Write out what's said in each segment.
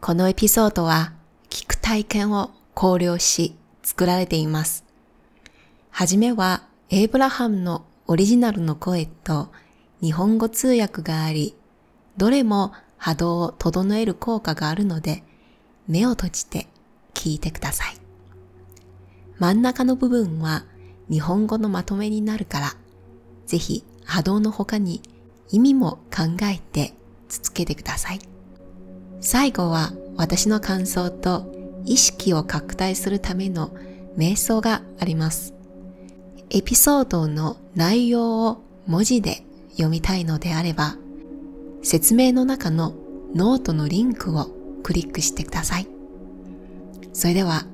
このエピソードは聞く体験を考慮し作られています。はじめはエイブラハムのオリジナルの声と日本語通訳があり、どれも波動を整える効果があるので、目を閉じて聞いてください。真ん中の部分は日本語のまとめになるから、ぜひ波動の他に意味も考えて続けてください。最後は私の感想と意識を拡大するための瞑想があります。エピソードの内容を文字で読みたいのであれば、説明の中のノートのリンクをクリックしてください。それでは、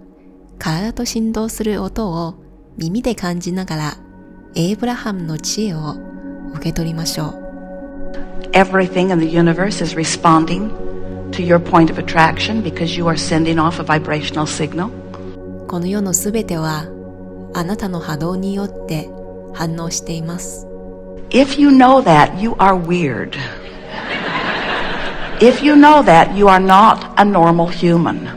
体と振動する音を耳で感じながら、エイブラハムの知恵を受け取りましょう。Everything in the universe is responding to your point of attraction because you are sending off a vibrational signal. この世のすべてはあなたの波動によって反応しています。If you know that, you are weird. If you know that, you are not a normal human.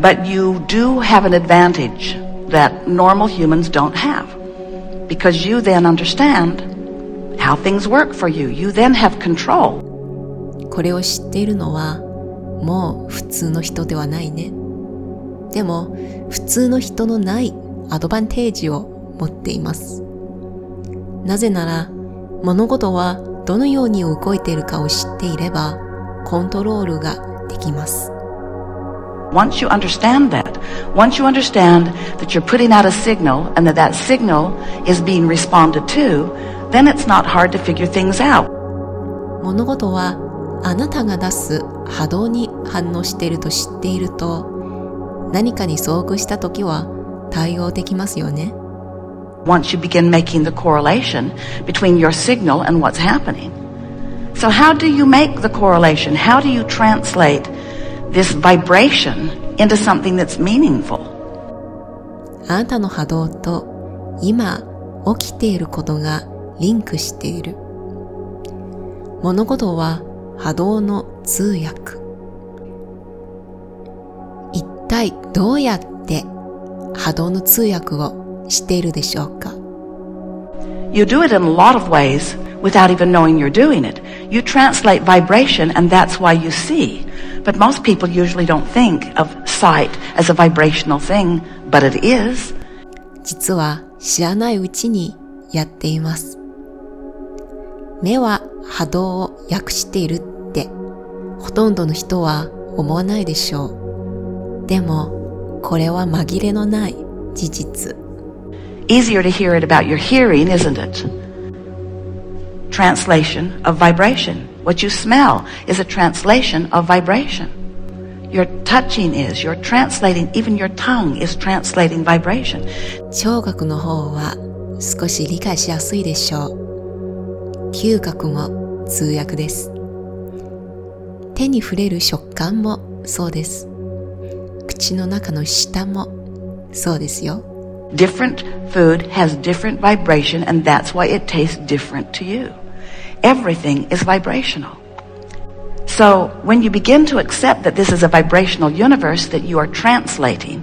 But you do have an advantage that normal humans don't have. Because you then understand how things work for you. You then have control. これを知っているのはもう普通の人ではないね。でも普通の人のないアドバンテージを持っています。なぜなら物事はどのように動いているかを知っていればコントロールができます。Once you understand that, once you understand that you're putting out a signal and that that signal is being responded to, then it's not hard to figure things out. 物事はあなたが出す波動に反応していると知っていると何かに遭遇した時は対応できますよね。Once you begin making the correlation between your signal and what's happening. So how do you make the correlation? How do you translate this vibration into something that's meaningful? あなたの波動と今起きていることがリンクしている。物事は波動の通訳一体どうやって波動の通訳をしているでしょうか You do it in a lot of ways without even knowing you're doing it. You translate vibration and that's why you see. But most people usually don't think of sight as a vibrational thing, but it is. 実は知らないうちにやっています。目は波動を訳しているほとんどの人は思わないでしょう。でも、これは紛れのない事実。Easier to hear it about your hearing, isn't it? Translation of vibration. What you smell is a translation of vibration. Your touching is, you're translating, even your tongue is translating vibration. 聴覚の方は少し理解しやすいでしょう。嗅覚も通訳です。手に触れる食感もそうです。口の中の舌もそうですよ。Different food has different vibration and that's why it tastes different to you. Everything is vibrational. So when you begin to accept that this is a vibrational universe that you are translating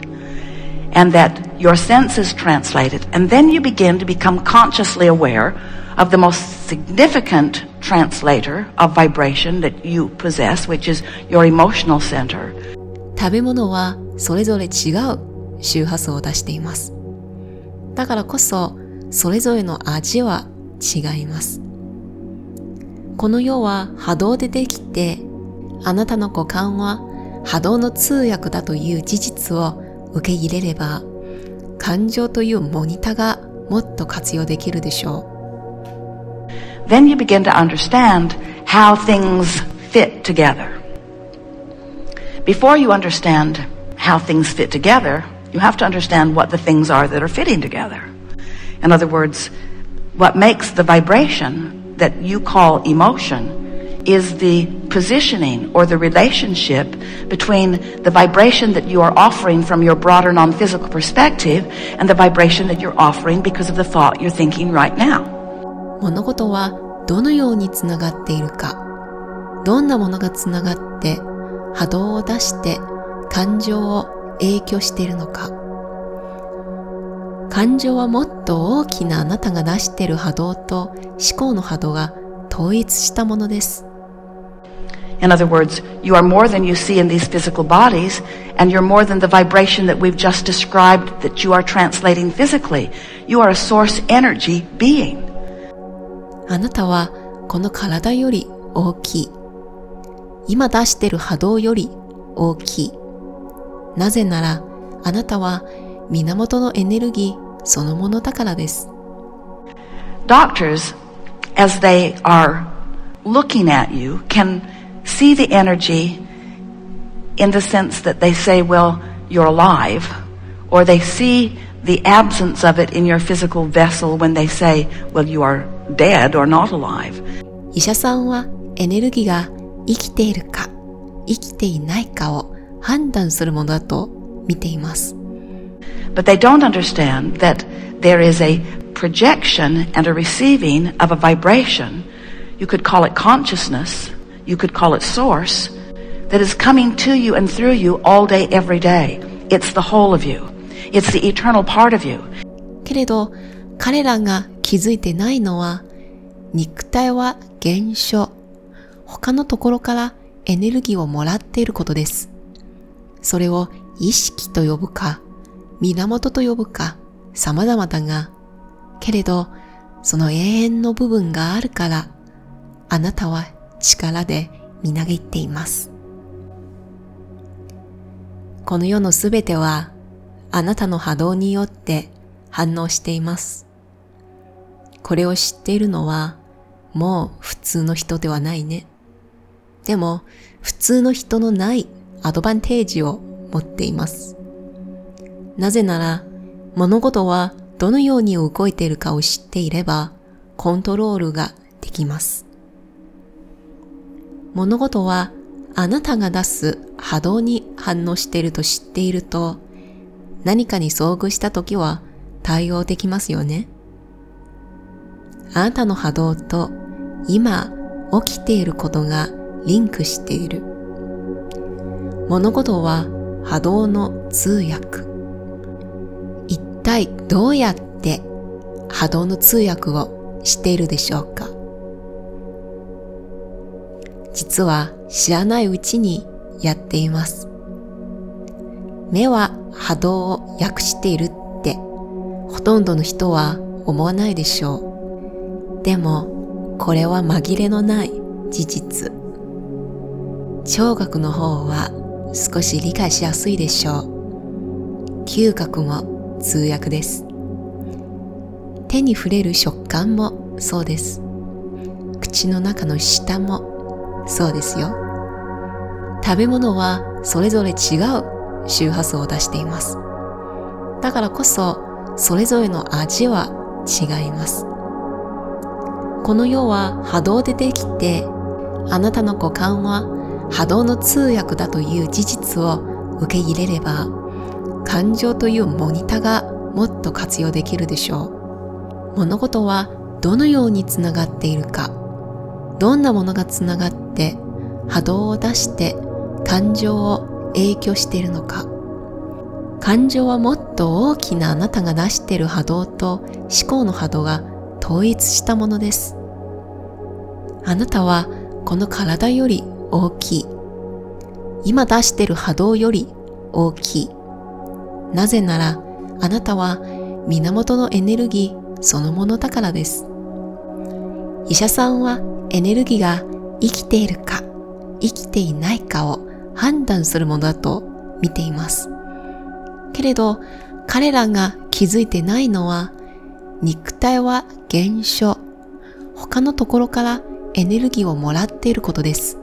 and that your senses translate it, and then you begin to become consciously aware of the most significant translator of vibration that you possess, which is your emotional center. 食べ物はそれぞれ違う周波数を出しています。だからこそ、それぞれの味は違います。この世は波動でできて、あなたの五感は波動の通訳だという事実を受け入れれば、感情というモニターがもっと活用できるでしょう。Then you begin to understand how things fit together. Before you understand how things fit together, you have to understand what the things are that are fitting together. In other words, what makes the vibration that you call emotion is the positioning or the relationship between the vibration that you are offering from your broader non-physical perspective and the vibration that you're offering because of the thought you're thinking right now. 物事はどのようにつながっているか、どんなものがつながって波動を出して感情を影響しているのか感情はもっと大きなあなたが出している波動と思考の波動が統一したものです。In other words, you are more than you see in these physical bodies, and you're more than the vibration that we've just described that you are translating physically. You are a source energy being. あなたはこの体より大きい。今出している波動より大きい。なぜなら、あなたは源のエネルギーそのものだからです。Doctors, as they are looking at you, can see the energy in the sense that they say, well, you're alive, or they see the absence of it in your physical vessel when they say, well, you are dead or not alive. 医者さんはエネルギーが生きているか生きていないかを判断するものだと見ています。But they don't understand that there is a projection and a receiving of a vibration. You could call it consciousness you could call it source, that is coming to you and through you all day, every day. It's the whole of you. It's the eternal part of you. けれど、 彼らが気づいてないのは、肉体は現象。他のところからエネルギーをもらっていることです。それを意識と呼ぶか、源と呼ぶか、様々だが、けれど、その永遠の部分があるから、あなたは力でみなぎっています。この世のすべてはあなたの波動によって反応しています。これを知っているのはもう普通の人ではないね。でも普通の人のないアドバンテージを持っています。なぜなら物事はどのように動いているかを知っていればコントロールができます。物事はあなたが出す波動に反応していると知っていると何かに遭遇した時は対応できますよね。あなたの波動と今起きていることがリンクしている。物事は波動の通訳。一体どうやって波動の通訳をしているでしょうか？実は知らないうちにやっています。目は波動を訳しているってほとんどの人は思わないでしょう。でもこれは紛れのない事実。聴覚の方は少し理解しやすいでしょう。嗅覚も通訳です。手に触れる食感もそうです。口の中の舌もそうですよ。食べ物はそれぞれ違う周波数を出しています。だからこそ、それぞれの味は違います。この世は波動でできて、あなたの五感は波動の通訳だという事実を受け入れれば、感情というモニターがもっと活用できるでしょう。物事はどのようにつながっているか、どんなものがつながって波動を出して感情を影響しているのか感情はもっと大きなあなたが出している波動と思考の波動が統一したものです。あなたはこの体より大きい。今出してる波動より大きい。なぜならあなたは源のエネルギーそのものだからです。医者さんはエネルギーが生きているか生きていないかを判断するものだと見ています。けれど彼らが気づいてないのは肉体は現象他のところからエネルギーをもらっていることです。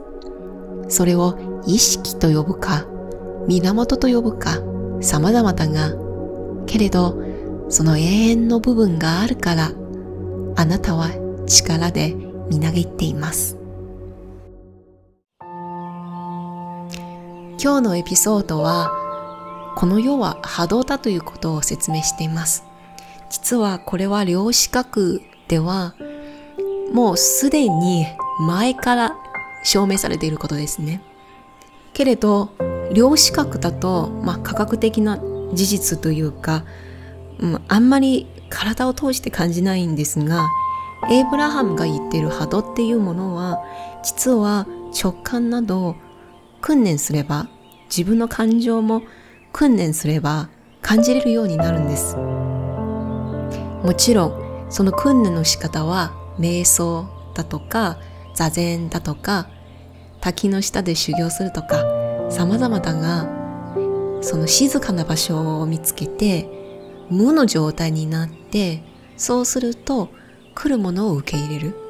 それを意識と呼ぶか源と呼ぶか様々だがけれどその永遠の部分があるからあなたは力でみなぎっています。今日のエピソードはこの世は波動だということを説明しています。実はこれは量子学ではもうすでに前から証明されていることですね。けれど量子学だと、まあ、科学的な事実というか、うん、あんまり体を通して感じないんですがエイブラハムが言っている波動っていうものは実は直感など訓練すれば自分の感情も訓練すれば感じれるようになるんですもちろんその訓練の仕方は瞑想だとか座禅だとか滝の下で修行するとか様々だがその静かな場所を見つけて無の状態になってそうすると来るものを受け入れる。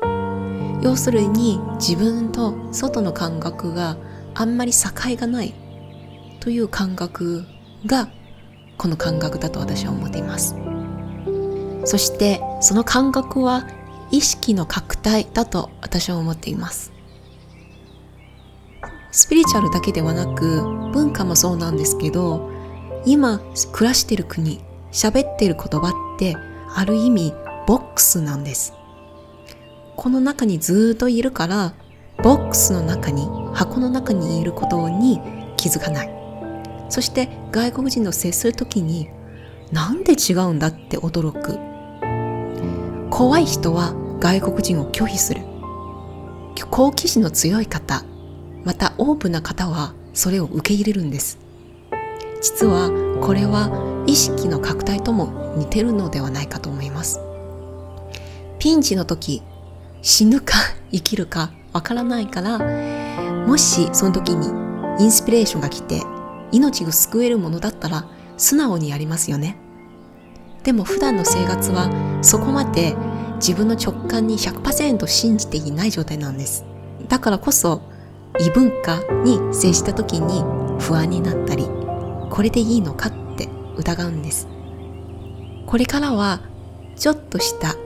要するに自分と外の感覚があんまり境がないという感覚がこの感覚だと私は思っています。そしてその感覚は意識の拡大だと私は思っています。スピリチュアルだけではなく文化もそうなんですけど今暮らしてる国喋ってる言葉ってある意味ボックスなんです。この中にずっといるからボックスの中に箱の中にいることに気づかない。そして外国人と接するときになんで違うんだって驚く。怖い人は外国人を拒否する。好奇心の強い方またオープンな方はそれを受け入れるんです。実はこれは意識の拡大とも似てるのではないかと思います。ピンチの時死ぬか生きるかわからないからもしその時にインスピレーションが来て命を救えるものだったら素直にやりますよね。でも普段の生活はそこまで自分の直感に100%信じていない状態なんです。だからこそ異文化に接した時に不安になったりこれでいいのかって疑うんです。これからはちょっとした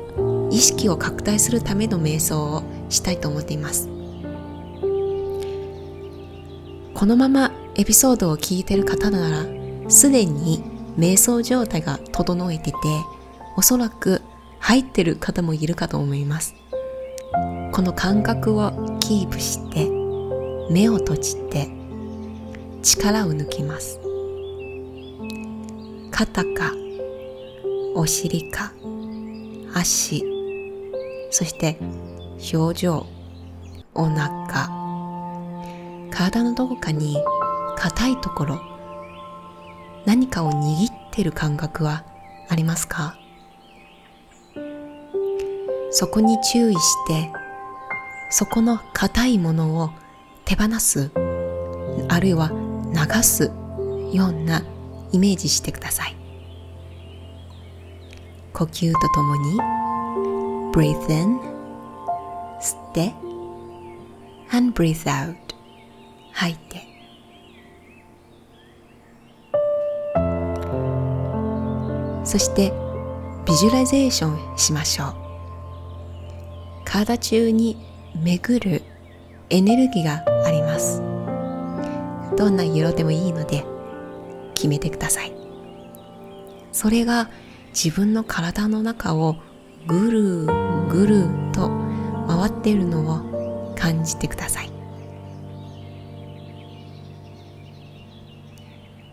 意識を拡大するための瞑想をしたいと思っています。このままエピソードを聞いてる方ならすでに瞑想状態が整えてておそらく入ってる方もいるかと思います。この感覚をキープして目を閉じて力を抜きます。肩かお尻か足そして表情お腹。体のどこかに硬いところ何かを握ってる感覚はありますか？そこに注意してそこの硬いものを手放すあるいは流すようなイメージしてください。呼吸とともに breathe in 吸って and breathe out 吐いて。そして visualization しましょう。体中に巡るエネルギーがあります。どんな色でもいいので決めてください。それが自分の体の中をぐるぐると回っているのを感じてください。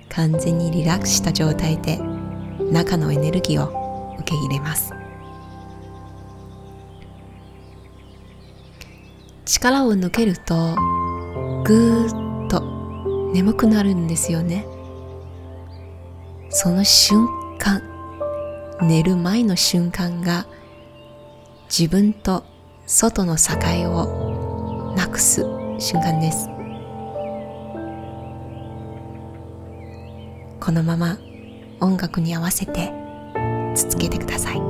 完全にリラックスした状態で中のエネルギーを受け入れます。力を抜けるとぐーっと眠くなるんですよね。その瞬間寝る前の瞬間が自分と外の境をなくす瞬間です。このまま音楽に合わせて続けてください。